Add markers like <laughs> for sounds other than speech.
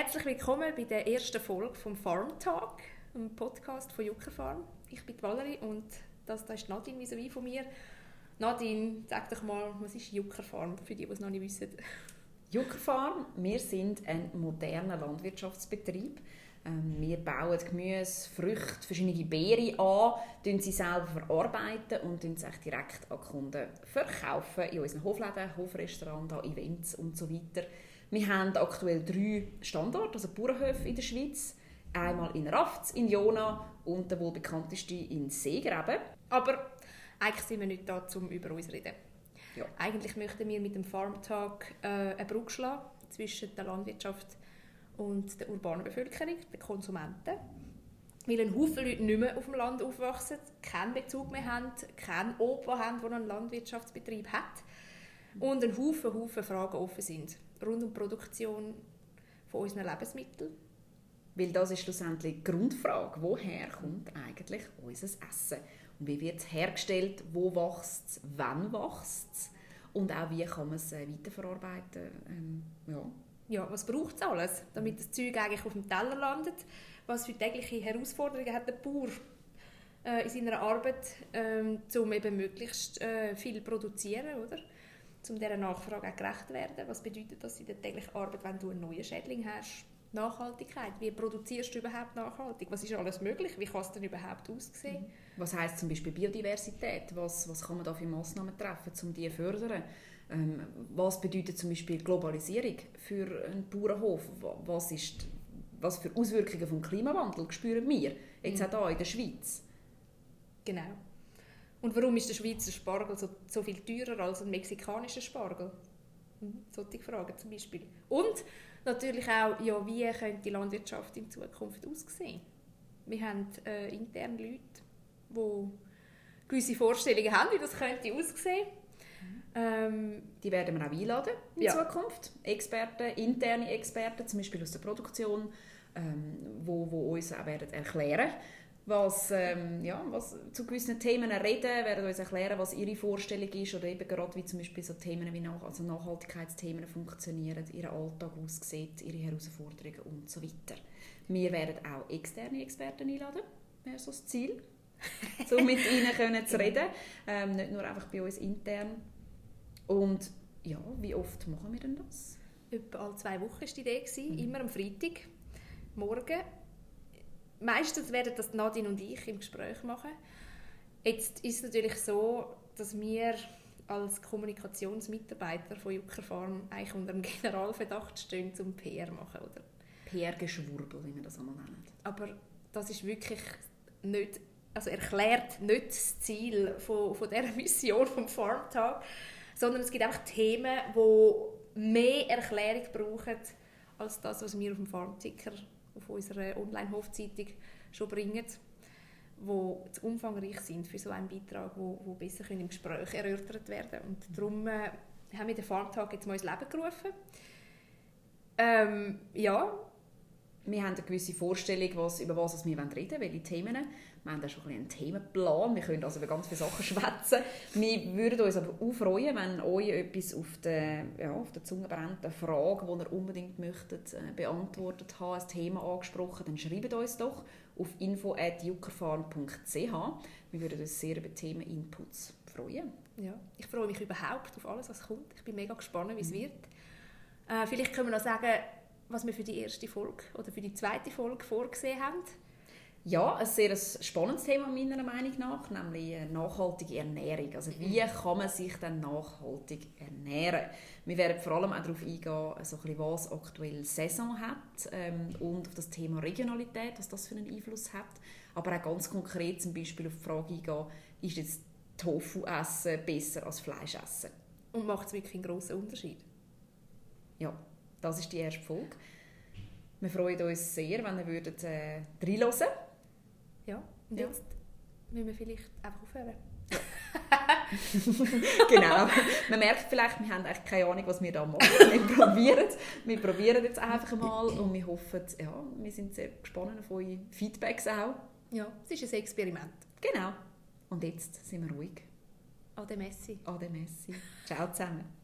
Herzlich willkommen bei der ersten Folge vom Farm Talk, einem Podcast von Jucker Farm. Ich bin Valerie und das, das ist Nadine vis von mir. Nadine, sag doch mal, was ist Jucker Farm, für die, die es noch nicht wissen? Jucker Farm, wir sind ein moderner Landwirtschaftsbetrieb. Ähm, wir bauen Gemüse, Früchte, verschiedene Beeren an, verarbeiten sie selber verarbeiten und sie direkt an Kunden verkaufen in unseren Hofläden, Hofrestaurants, Events und so weiter. Wir haben aktuell drei Standorte, also Bauernhöfe in der Schweiz. Einmal in Rafts, in Jona und der wohl bekannteste in Seegraben. Aber eigentlich sind wir nicht da, um über uns zu reden. Ja. Eigentlich möchten wir mit dem Farmtag äh, eine Brücke schlagen zwischen der Landwirtschaft und der urbanen Bevölkerung, den Konsumenten. Weil ein Haufen Leute nicht mehr auf dem Land aufwachsen, keinen Bezug mehr haben, keinen Opa haben, der einen Landwirtschaftsbetrieb hat und ein Haufen, Haufen Fragen offen sind rund um die Produktion von unseren Lebensmitteln. Weil das ist schlussendlich die Grundfrage. Woher kommt eigentlich unser Essen? Und wie wird es hergestellt? Wo wächst es? Wann wächst es? Und auch wie kann man es äh, weiterverarbeiten? Ähm, ja. Ja, was braucht es alles, damit das Zeug eigentlich auf dem Teller landet? Was für tägliche Herausforderungen hat der Bauer äh, in seiner Arbeit, ähm, um eben möglichst äh, viel zu produzieren, oder? um dieser Nachfrage auch gerecht werden. Was bedeutet das in der täglichen Arbeit, wenn du einen neuen Schädling hast? Nachhaltigkeit. Wie produzierst du überhaupt nachhaltig? Was ist alles möglich? Wie kann es denn überhaupt aussehen? Mhm. Was heißt zum Beispiel Biodiversität? Was, was kann man da für Massnahmen treffen, um die zu fördern? Ähm, was bedeutet zum Beispiel Globalisierung für einen Bauernhof? Was, ist, was für Auswirkungen vom Klimawandel spüren wir jetzt mhm. auch hier in der Schweiz? Genau. Und warum ist der Schweizer Spargel so, so viel teurer als ein mexikanischer Spargel? Hm, solche Fragen zum Beispiel. Und natürlich auch, ja, wie könnte die Landwirtschaft in Zukunft aussehen? Wir haben äh, intern Leute, die gewisse Vorstellungen haben, wie das könnte aussehen. Ähm, die werden wir auch einladen in ja. Zukunft. Experten, interne Experten, zum Beispiel aus der Produktion, ähm, wo, wo uns auch werden erklären was, ähm, ja, was zu gewissen Themen reden, werden uns erklären, was ihre Vorstellung ist oder eben gerade wie zum Beispiel so Themen wie nach, also Nachhaltigkeitsthemen funktionieren, ihr Alltag aussieht, ihre Herausforderungen und so weiter. Wir werden auch externe Experten einladen, wäre so das Ziel, <laughs> um mit ihnen können zu reden, ähm, nicht nur einfach bei uns intern. Und ja, wie oft machen wir denn das? Etwa alle zwei Wochen war die Idee, mhm. immer am Freitag morgen meistens werden das Nadine und ich im Gespräch machen. Jetzt ist es natürlich so, dass wir als Kommunikationsmitarbeiter von Jucker Farm eigentlich unter dem <laughs> Generalverdacht stehen, zum PR machen, oder? PR-Geschwurbel, wie wir das einmal nennen. Aber das ist wirklich nicht, also erklärt nicht das Ziel von, von dieser Mission vom Farmtag, sondern es gibt einfach Themen, die mehr Erklärung brauchen als das, was wir auf dem Farmticker auf unserer Online-Hofzeitung schon bringen, wo zu umfangreich sind für so einen Beitrag, wo, wo besser im Gespräch erörtert werden Und darum äh, haben wir den Farmtag jetzt mal ins Leben gerufen. Ähm, ja, wir haben eine gewisse Vorstellung, was, über was wir reden wollen, welche Themen. Wir haben da schon ein einen Themenplan. Wir können also über ganz viele Sachen <laughs> schwätzen. Wir würden uns aber auch freuen, wenn euch etwas auf der, ja, auf der Zunge brennt, eine Frage, die ihr unbedingt möchtet, äh, beantwortet haben, ein Thema angesprochen, dann schreibt uns doch auf info.juckerfarm.ch. Wir würden uns sehr über Themeninputs freuen. Ja, ich freue mich überhaupt auf alles, was kommt. Ich bin mega gespannt, wie es mhm. wird. Äh, vielleicht können wir noch sagen, was wir für die erste Folge oder für die zweite Folge vorgesehen haben. Ja, ein sehr spannendes Thema meiner Meinung nach, nämlich nachhaltige Ernährung. Also wie mhm. kann man sich dann nachhaltig ernähren? Wir werden vor allem auch darauf eingehen, so ein was aktuell Saison hat ähm, und auf das Thema Regionalität, was das für einen Einfluss hat. Aber auch ganz konkret zum Beispiel auf die Frage eingehen, ist jetzt Tofu essen besser als Fleisch essen? Und macht es wirklich einen grossen Unterschied? Ja, das ist die erste Folge. Wir freuen uns sehr, wenn ihr würdet, äh, reinhören Ja, und ja. jetzt müssen wir vielleicht einfach aufhören. <laughs> genau. Man merkt vielleicht, wir haben eigentlich keine Ahnung, was wir da machen. <laughs> Wir probieren Wir probieren jetzt einfach mal und wir hoffen, ja, wir sind sehr gespannt auf eure Feedbacks auch. Ja, es ist ein Experiment. Genau. Und jetzt sind wir ruhig. Ade Messi. Ade Messi. Ciao zusammen.